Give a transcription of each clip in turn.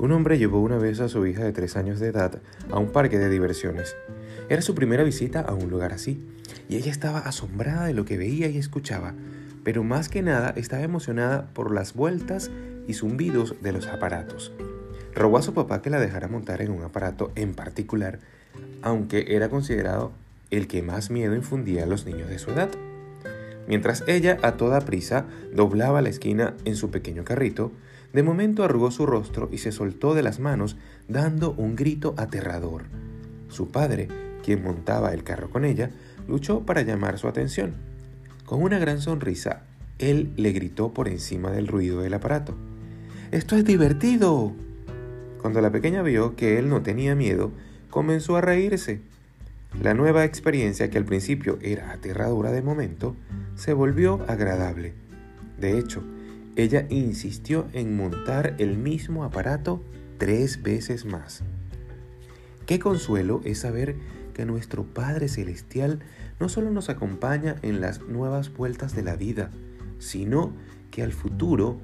Un hombre llevó una vez a su hija de tres años de edad a un parque de diversiones. Era su primera visita a un lugar así, y ella estaba asombrada de lo que veía y escuchaba, pero más que nada estaba emocionada por las vueltas y zumbidos de los aparatos. Rogó a su papá que la dejara montar en un aparato en particular, aunque era considerado el que más miedo infundía a los niños de su edad. Mientras ella a toda prisa doblaba la esquina en su pequeño carrito, de momento arrugó su rostro y se soltó de las manos dando un grito aterrador. Su padre, quien montaba el carro con ella, luchó para llamar su atención. Con una gran sonrisa, él le gritó por encima del ruido del aparato. ¡Esto es divertido! Cuando la pequeña vio que él no tenía miedo, comenzó a reírse. La nueva experiencia, que al principio era aterradora de momento, se volvió agradable. De hecho, ella insistió en montar el mismo aparato tres veces más. Qué consuelo es saber que nuestro Padre Celestial no solo nos acompaña en las nuevas vueltas de la vida, sino que al futuro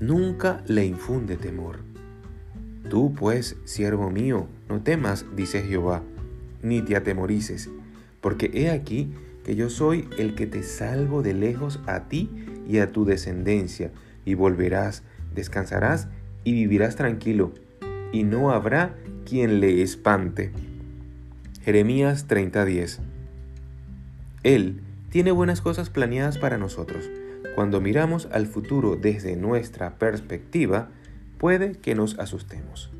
nunca le infunde temor. Tú pues, siervo mío, no temas, dice Jehová, ni te atemorices, porque he aquí que yo soy el que te salvo de lejos a ti y a tu descendencia, y volverás, descansarás y vivirás tranquilo, y no habrá quien le espante. Jeremías 30:10 Él tiene buenas cosas planeadas para nosotros. Cuando miramos al futuro desde nuestra perspectiva, puede que nos asustemos.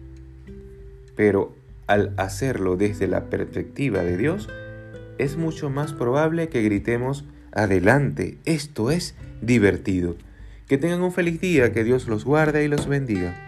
Pero al hacerlo desde la perspectiva de Dios, es mucho más probable que gritemos, adelante, esto es divertido. Que tengan un feliz día, que Dios los guarde y los bendiga.